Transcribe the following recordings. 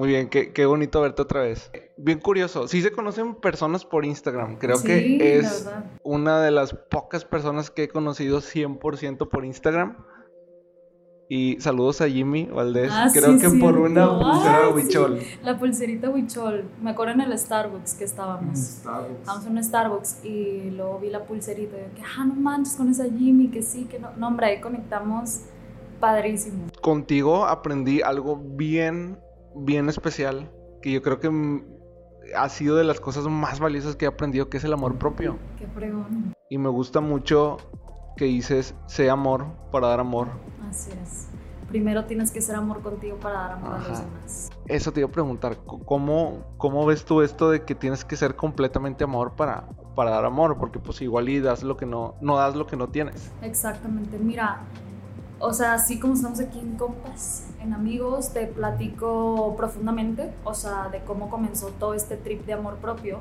Muy bien, qué, qué, bonito verte otra vez. Bien curioso, sí se conocen personas por Instagram. Creo que es una de las pocas personas que he conocido 100% por Instagram. Y saludos a Jimmy Valdés. Ah, Creo que por una pulsera Huichol. La pulserita Huichol. Me acuerdo en el Starbucks que estábamos. Starbucks. Estábamos en un Starbucks y luego vi la pulserita. Y yo, que, ah, no manches, con esa Jimmy, que sí, que no. No, hombre, ahí conectamos padrísimo. Contigo aprendí algo bien, bien especial. Que yo creo que ha sido de las cosas más valiosas que he aprendido, que es el amor propio. Qué fregón. Y me gusta mucho que dices, sé amor para dar amor. Así es. Primero tienes que ser amor contigo para dar amor a los demás. Eso te iba a preguntar, ¿cómo, ¿cómo ves tú esto de que tienes que ser completamente amor para, para dar amor? Porque pues igual y das lo que no, no das lo que no tienes. Exactamente, mira, o sea, así como estamos aquí en compas, en amigos, te platico profundamente, o sea, de cómo comenzó todo este trip de amor propio.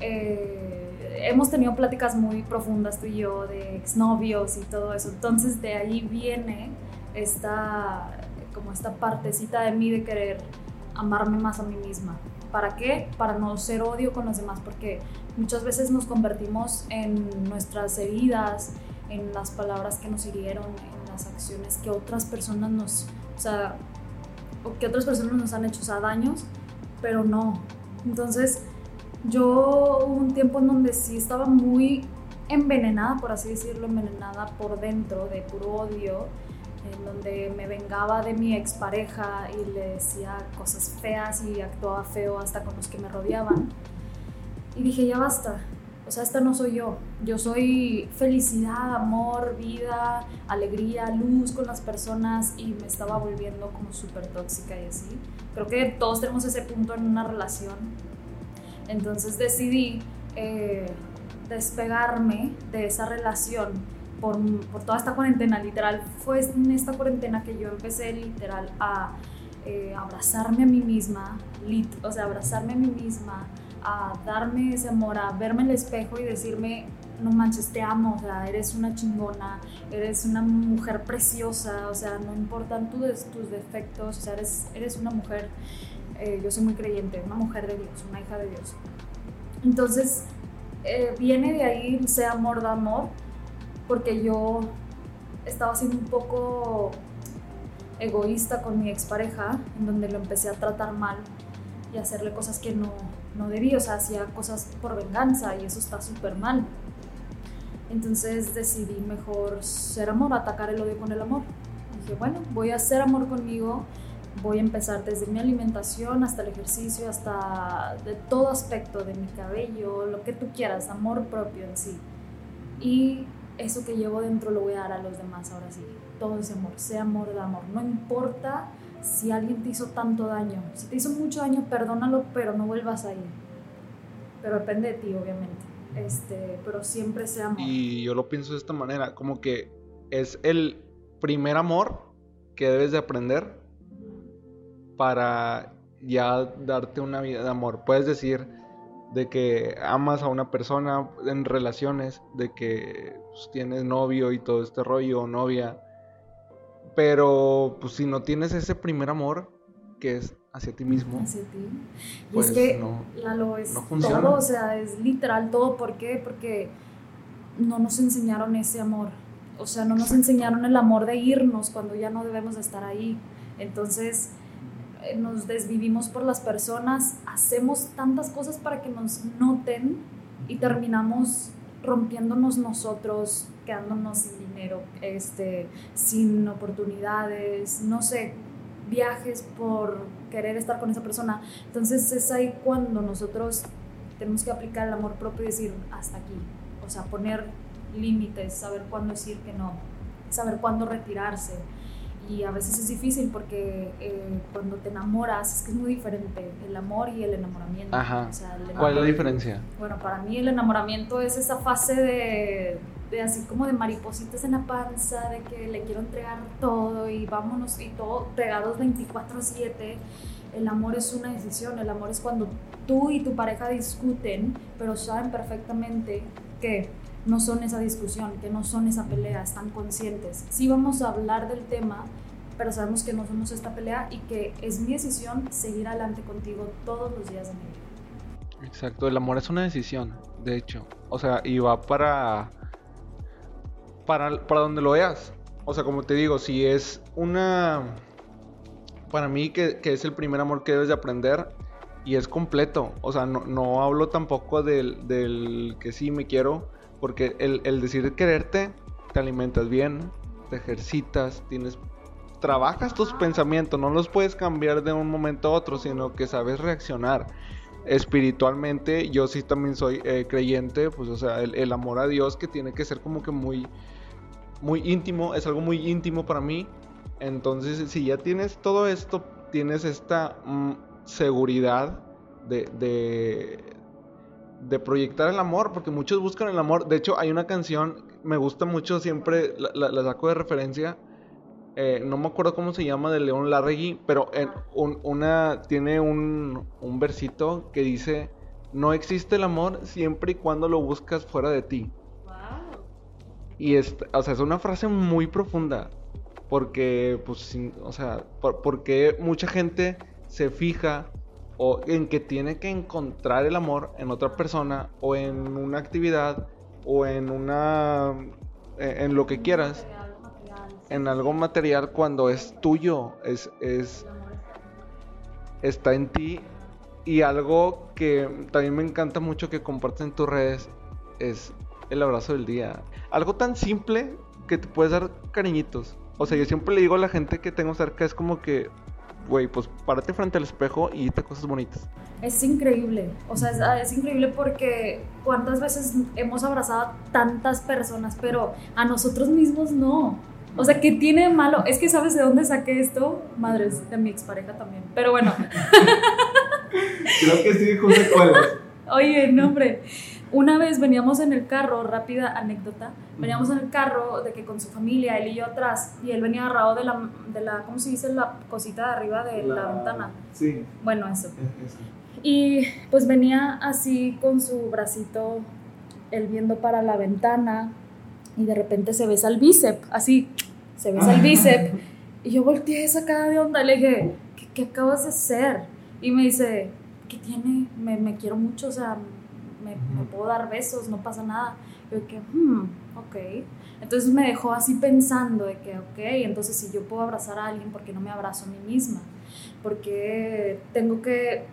eh, hemos tenido pláticas muy profundas tú y yo de exnovios y todo eso. Entonces de ahí viene esta, como esta partecita de mí de querer amarme más a mí misma. ¿Para qué? Para no ser odio con los demás, porque muchas veces nos convertimos en nuestras heridas, en las palabras que nos hirieron, en las acciones que otras personas nos, sea, o que otras personas nos han hecho, daños, pero no. Entonces, yo hubo un tiempo en donde sí estaba muy envenenada, por así decirlo, envenenada por dentro de puro odio, en donde me vengaba de mi expareja y le decía cosas feas y actuaba feo hasta con los que me rodeaban. Y dije, ya basta, o sea, esta no soy yo. Yo soy felicidad, amor, vida, alegría, luz con las personas y me estaba volviendo como súper tóxica y así. Creo que todos tenemos ese punto en una relación entonces decidí eh, despegarme de esa relación por, por, toda esta cuarentena. Literal, fue en esta cuarentena que yo empecé literal a eh, abrazarme a mí misma, o sea, abrazarme a mí misma, a darme ese amor, a verme en el espejo y decirme, no manches, te amo, o sea, eres una chingona, eres una mujer preciosa, o sea, no importan tus, tus defectos, o sea, eres, eres una mujer eh, yo soy muy creyente, una mujer de Dios, una hija de Dios. Entonces, eh, viene de ahí ese amor de amor, porque yo estaba siendo un poco egoísta con mi expareja, en donde lo empecé a tratar mal y hacerle cosas que no, no debía, o sea, hacía cosas por venganza y eso está súper mal. Entonces decidí mejor ser amor, atacar el odio con el amor. Dije, bueno, voy a hacer amor conmigo voy a empezar desde mi alimentación hasta el ejercicio, hasta de todo aspecto de mi cabello, lo que tú quieras, amor propio en sí. Y eso que llevo dentro lo voy a dar a los demás ahora sí. Todo ese amor, sea amor de amor. No importa si alguien te hizo tanto daño. Si te hizo mucho daño, perdónalo, pero no vuelvas ahí. Pero depende de ti, obviamente. Este, pero siempre sea amor. Y yo lo pienso de esta manera, como que es el primer amor que debes de aprender para ya darte una vida de amor. Puedes decir de que amas a una persona en relaciones, de que pues, tienes novio y todo este rollo o novia, pero pues si no tienes ese primer amor que es hacia ti mismo. Hacia ti. Y es pues, que no, Lalo, es todo, o sea, es literal todo. ¿Por qué? Porque no nos enseñaron ese amor. O sea, no nos enseñaron el amor de irnos cuando ya no debemos estar ahí. Entonces, eh, nos desvivimos por las personas, hacemos tantas cosas para que nos noten y terminamos rompiéndonos nosotros, quedándonos sin dinero, este, sin oportunidades, no sé, viajes por querer estar con esa persona. Entonces es ahí cuando nosotros tenemos que aplicar el amor propio y decir hasta aquí, o sea, poner límites, saber cuándo decir que no, saber cuándo retirarse y a veces es difícil porque eh, cuando te enamoras es que es muy diferente el amor y el enamoramiento. Ajá. ¿Cuál es la diferencia? Bueno, para mí el enamoramiento es esa fase de, de, así como de maripositas en la panza, de que le quiero entregar todo y vámonos y todo pegados 24/7. El amor es una decisión, el amor es cuando tú y tu pareja discuten, pero saben perfectamente que no son esa discusión, que no son esa pelea, están conscientes. Sí vamos a hablar del tema, pero sabemos que no somos esta pelea y que es mi decisión seguir adelante contigo todos los días de mi vida. Exacto, el amor es una decisión, de hecho. O sea, y va para, para, para donde lo veas. O sea, como te digo, si es una... Para mí que, es el primer amor que debes de aprender y es completo. O sea, no, hablo tampoco del, del, que sí me quiero, porque el, el decir quererte, te alimentas bien, te ejercitas, tienes trabajas tus pensamientos, no los puedes cambiar de un momento a otro, sino que sabes reaccionar. Espiritualmente, yo sí también soy eh, creyente, pues o sea, el, amor a Dios que tiene que ser como que muy, muy íntimo, es algo muy íntimo para mí. Entonces, si ya tienes todo esto, tienes esta mm, seguridad de, de, de, proyectar el amor, porque muchos buscan el amor. De hecho, hay una canción, me gusta mucho, siempre la, la saco de referencia eh, no me acuerdo cómo se llama, de León Larregui, pero en una, tiene un, un versito que dice, no existe el amor siempre y cuando lo buscas fuera de ti. Y es, o sea, es una frase muy profunda, porque, pues, o sea, porque mucha gente se fija o en que tiene que encontrar el amor en otra persona o en una actividad o en una en lo que quieras en algo material cuando es tuyo, es, es está en ti. Y algo que también me encanta mucho que compartes en tus redes es el abrazo del día. Algo tan simple que te puedes dar cariñitos. O sea, yo siempre le digo a la gente que tengo cerca, es como que, güey, pues párate frente al espejo y te cosas bonitas. Es increíble, o sea, es, es, increíble porque cuántas veces hemos abrazado a tantas personas, pero a nosotros mismos no. O sea, ¿qué tiene malo? Es que sabes de dónde saqué esto, madres, de mi expareja también. Pero bueno. Creo que sí, José. Oye, no, hombre. Una vez veníamos en el carro, rápida anécdota, veníamos en el carro de que con su familia, él y yo atrás, y él venía agarrado de la, de la ¿cómo se dice? La cosita de arriba de la, ventana. Sí. Bueno, eso. Y pues venía así con su bracito, él viendo para la ventana, y de repente se besa el bíceps, así, se besa el bíceps. Y yo volteé cara de onda, le dije, ¿qué, acabas de hacer? Y me dice, ¿qué tiene? Me, me quiero mucho, o sea, me, me, puedo dar besos, no pasa nada. yo que, hmm, ok. Entonces me dejó así pensando de que, ok, entonces si yo puedo abrazar a alguien, ¿por qué no me abrazo a mí misma? Porque tengo que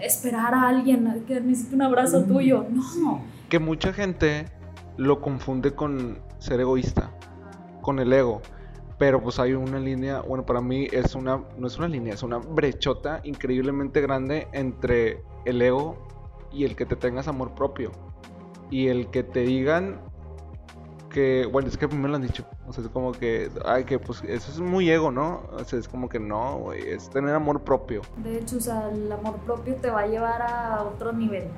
esperar a alguien que necesite un abrazo tuyo. No. Que mucha gente lo confunde con ser egoísta, con el ego. Pero pues hay una línea, bueno, para mí es una, no es una línea, es una brechota increíblemente grande entre el ego y el que te tengas amor propio. Y el que te digan que, bueno, es que me lo han dicho. O sea, es como que, ay, que pues eso es muy ego, ¿no? O sea, es como que no, güey, es tener amor propio. De hecho, o sea, el amor propio te va a llevar a otro nivel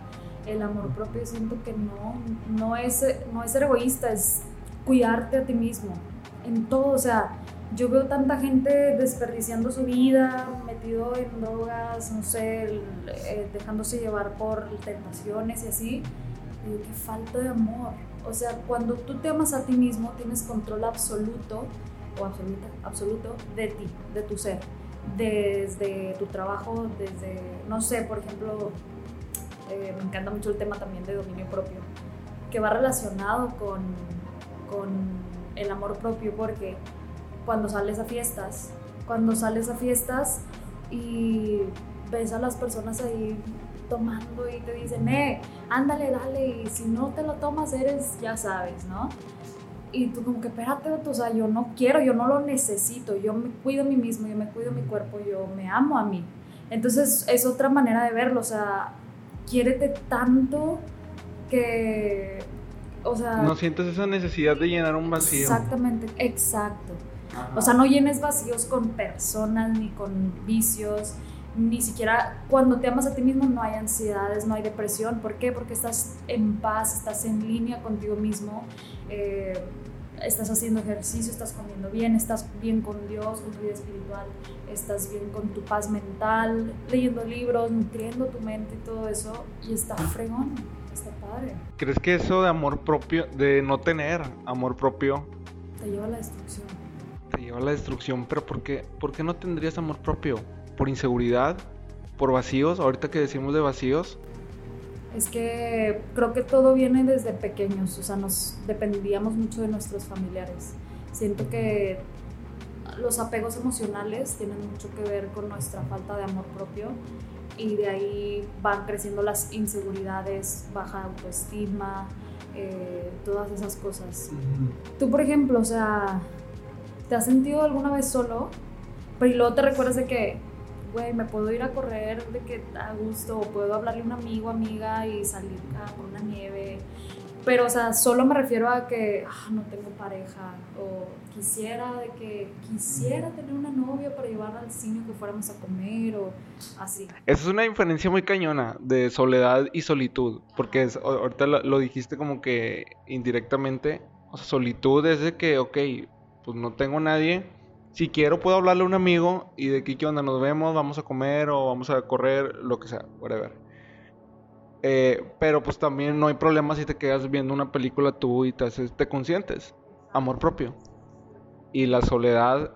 el amor propio siento que no, no es, no es ser egoísta, es cuidarte a ti mismo en todo, o sea, yo veo tanta gente desperdiciando su vida, metido en drogas, no sé, eh, dejándose llevar por tentaciones y así, digo, qué falta de amor. O sea, cuando tú te amas a ti mismo, tienes control absoluto o absoluta, absoluto de ti, de tu ser, desde tu trabajo, desde, no sé, por ejemplo, eh, me encanta mucho el tema también de dominio propio, que va relacionado con el amor propio, porque cuando sales a fiestas, cuando sales a fiestas y ves a las personas ahí tomando y te dicen, eh, ándale, dale, y si no te lo tomas eres, ya sabes, ¿no? Y tú como que, espérate, o sea, yo no quiero, yo no lo necesito, yo me cuido a mí mismo, yo me cuido mi cuerpo, yo me amo a mí. Entonces es otra manera de verlo, o sea, quiérete tanto que, o sea... No sientes esa necesidad de llenar un vacío. Exactamente, exacto. O sea, no llenes vacíos con personas ni con vicios, ni siquiera cuando te amas a ti mismo no hay ansiedades, no hay depresión. ¿Por qué? Porque estás en paz, estás en línea contigo mismo. Eh, estás haciendo ejercicio, estás comiendo bien, estás bien con Dios, con tu vida espiritual, estás bien con tu paz mental, leyendo libros, nutriendo tu mente y todo eso, y está fregón, está padre. ¿Crees que eso de amor propio, de no tener amor propio, te lleva a la destrucción? Te lleva a la destrucción, pero ¿por qué, ¿por qué no tendrías amor propio? ¿Por inseguridad? ¿Por vacíos? Ahorita que decimos de vacíos. Es que creo que todo viene desde pequeños, o sea, nos dependíamos mucho de nuestros familiares. Siento que los apegos emocionales tienen mucho que ver con nuestra falta de amor propio y de ahí van creciendo las inseguridades, baja autoestima, eh, todas esas cosas. Tú, por ejemplo, o sea, ¿te has sentido alguna vez solo? Pero luego te recuerdas de que, güey, me puedo ir a correr de que a gusto, o puedo hablarle a un amigo, amiga y salir a por una nieve pero, o sea, solo me refiero a que ah, no tengo pareja o quisiera de que quisiera tener una novia para llevarla al cine que fuéramos a comer o así. Esa es una diferencia muy cañona de soledad y solitud, porque ahorita lo, dijiste como que indirectamente, o sea, solitud es de que, ok, pues no tengo nadie, si quiero puedo hablarle a un amigo y de aquí qué onda, nos vemos, vamos a comer o vamos a correr, lo que sea, whatever. Eh, pero pues también no hay problema si te quedas viendo una película tú y te, haces, te consientes. Amor propio. Y la soledad,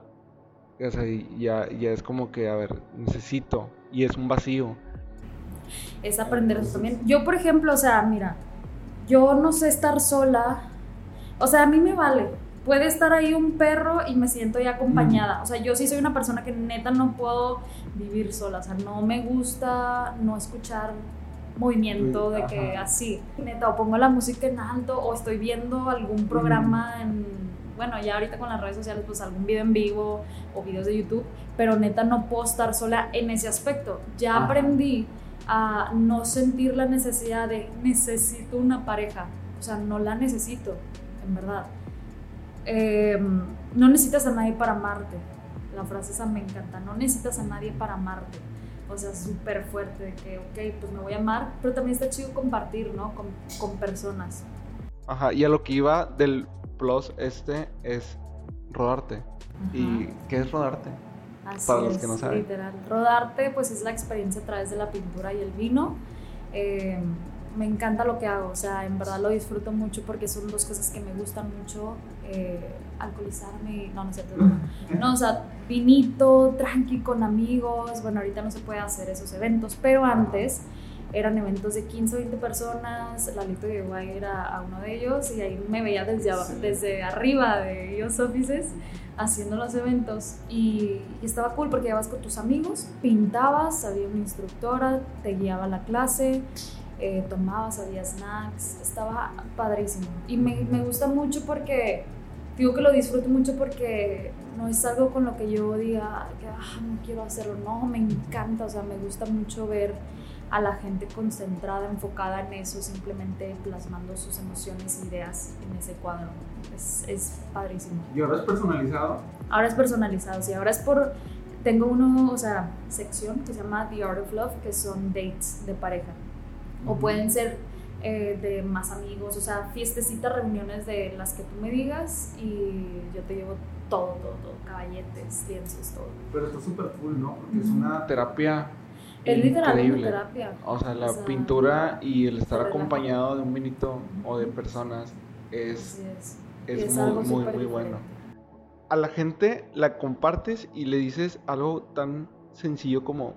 ya, ya es como que, a ver, necesito. Y es un vacío. Es aprender también. Yo, por ejemplo, o sea, mira, yo no sé estar sola. O sea, a mí me vale. Puede estar ahí un perro y me siento ya acompañada. O sea, yo sí soy una persona que neta no puedo vivir sola. O sea, no me gusta no escuchar movimiento de que así, neta, o pongo la música en alto o estoy viendo algún programa en, bueno, ya ahorita con las redes sociales, pues algún video en vivo o videos de YouTube, pero neta no puedo estar sola en ese aspecto. Ya aprendí a no sentir la necesidad de necesito una pareja, o sea, no la necesito, en verdad. Em, no necesitas a nadie para amarte. La frase esa me encanta, no necesitas a nadie para amarte o sea, súper fuerte, de que, ok, pues me voy a amar, pero también está chido compartir, ¿no? Con, con personas. Ajá, y a lo que iba del plus este es rodarte. ¿Y qué es rodarte? Así Para los que no saben. Literal. Rodarte, pues es la experiencia a través de la pintura y el vino. Eh, me encanta lo que hago, o sea, en verdad lo disfruto mucho porque son dos cosas que me gustan mucho, eh, alcoholizarme no, no sé, no, o sea, vinito, tranqui con amigos, bueno, ahorita no se puede hacer esos eventos, pero antes eran eventos de 15 o 20 personas, Lalito llegó a ir a, uno de ellos y ahí me veía desde, desde arriba de ellos offices haciendo los eventos y, y, estaba cool porque ibas con tus amigos, pintabas, había una instructora, te guiaba la clase eh, tomabas, había snacks, estaba padrísimo. Y me, me, gusta mucho porque, digo que lo disfruto mucho porque no es algo con lo que yo diga que ah, no quiero hacerlo, no, me encanta, o sea, me gusta mucho ver a la gente concentrada, enfocada en eso, simplemente plasmando sus emociones e ideas en ese cuadro. Es, es padrísimo. ¿Y ahora es personalizado? Ahora es personalizado, sí, ahora es por... Tengo uno, o sea, sección que se llama The Art of Love, que son dates de pareja o pueden ser eh, de más amigos, o sea, fiestecitas, reuniones de las que tú me digas y yo te llevo todo, todo, todo, caballetes, lienzos, todo. Pero está súper cool, ¿no? Porque es una terapia. Es literalmente una terapia. O sea, la pintura y el estar acompañado de un vinito o de personas es, es, muy, muy, muy bueno. A la gente la compartes y le dices algo tan sencillo como,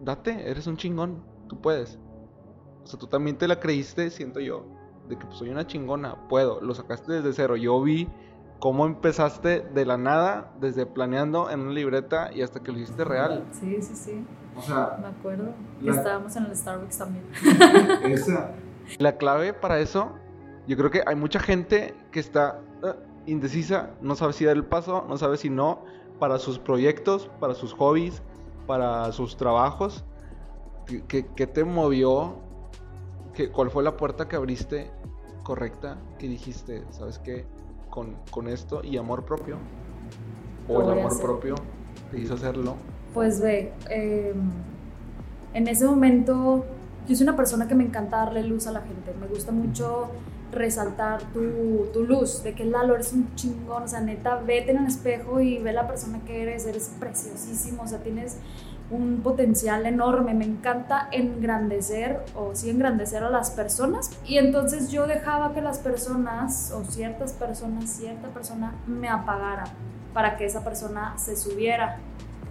date, eres un chingón, tú puedes. O sea, tú también te la creíste, siento yo, de que pues, soy una chingona, puedo. Lo sacaste desde cero. Yo vi cómo empezaste de la nada, desde planeando en una libreta y hasta que lo hiciste real. Sí, sí, sí. O sea, me acuerdo. Estábamos en el Starbucks también. Esa. La clave para eso, yo creo que hay mucha gente que está uh, indecisa, no sabe si dar el paso, no sabe si no, para sus proyectos, para sus hobbies, para sus trabajos. ¿Qué, qué te movió ¿Cuál fue la puerta que abriste correcta que dijiste, sabes qué, con, con esto y amor propio? ¿O el amor propio te hizo hacerlo? Pues ve, em, en ese momento yo soy una persona que me encanta darle luz a la gente. Me gusta mucho resaltar tu, tu, luz, de que Lalo eres un chingón, o sea, neta, vete en el espejo y ve la persona que eres, eres preciosísimo, o sea, tienes un potencial enorme, me encanta engrandecer o sí engrandecer a las personas. Y entonces yo dejaba que las personas o ciertas personas, cierta persona me apagara para que esa persona se subiera.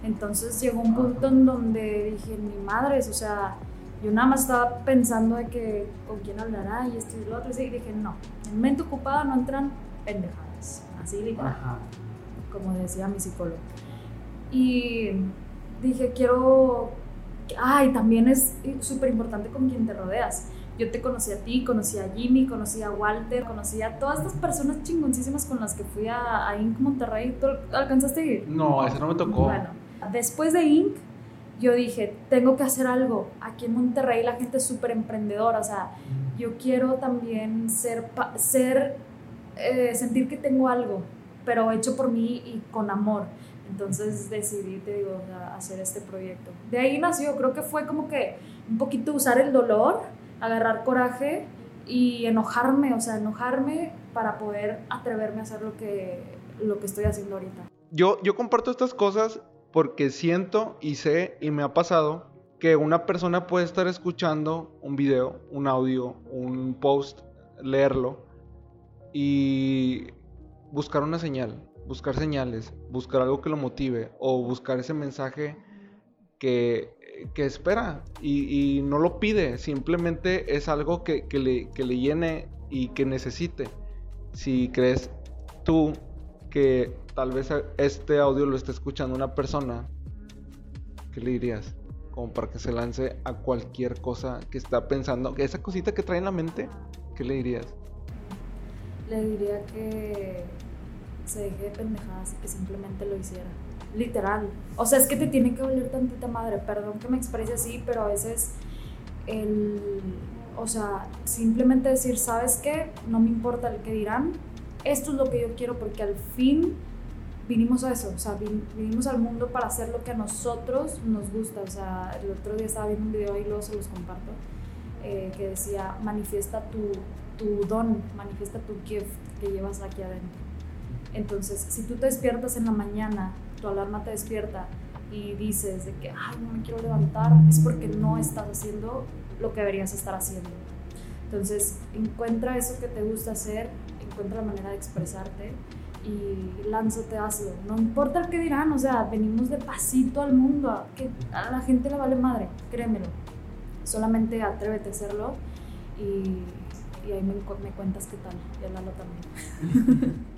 Entonces llegó un punto en donde dije, mi madre, o sea, yo nada más estaba pensando de que con quién hablará y esto y lo otro, y dije, no, en mente ocupada no entran pendejadas, así literal, como decía mi psicólogo. Y dije, quiero, ay, también es súper importante con quién te rodeas. Yo te conocí a ti, conocí a Jimmy, conocí a Walter, conocí a todas estas personas chingoncísimas con las que fui a, a Inc. Monterrey. ¿Tú alcanzaste a ir? No, eso no me tocó. Bueno, después de Inc., yo dije, tengo que hacer algo. Aquí en Monterrey la gente es súper emprendedora, o sea, yo quiero también ser, ser eh, sentir que tengo algo, pero hecho por mí y con amor. Entonces decidí, te digo, hacer este proyecto. De ahí nació, creo que fue como que un poquito usar el dolor, agarrar coraje y enojarme, o sea, enojarme para poder atreverme a hacer lo que, lo que estoy haciendo ahorita. Yo, yo comparto estas cosas porque siento y sé y me ha pasado que una persona puede estar escuchando un video, un audio, un post, leerlo y buscar una señal, buscar señales, buscar algo que lo motive o buscar ese mensaje que, espera y, no lo pide, simplemente es algo que, le, que le llene y que necesite. Si crees tú que tal vez este audio lo esté escuchando una persona, ¿qué le dirías? Como para que se lance a cualquier cosa que está pensando, que esa cosita que trae en la mente, ¿qué le dirías? Le diría que se deje de pendejadas y que simplemente lo hiciera. Literal. O sea, es que te tiene que doler tantita madre. Perdón que me exprese así, pero a veces el. O sea, simplemente decir, ¿sabes qué? No me importa el que dirán. Esto es lo que yo quiero porque al fin vinimos a eso, o sea, vinimos al mundo para hacer lo que a nosotros nos gusta. O sea, el otro día estaba viendo un video y luego se los comparto, eh, que decía, manifiesta tu, tu don, manifiesta tu gift que llevas aquí adentro. Entonces, si tú te despiertas en la mañana, tu alarma te despierta y dices de que, ay, no me quiero levantar, es porque no estás haciendo lo que deberías estar haciendo. Entonces, encuentra eso que te gusta hacer, encuentra la manera de expresarte y lánzate, hazlo. No importa el que dirán, o sea, venimos de pasito al mundo, que a la gente le vale madre, créemelo. Solamente atrévete a hacerlo y, y ahí me, me, cuentas qué tal, y Lalo también.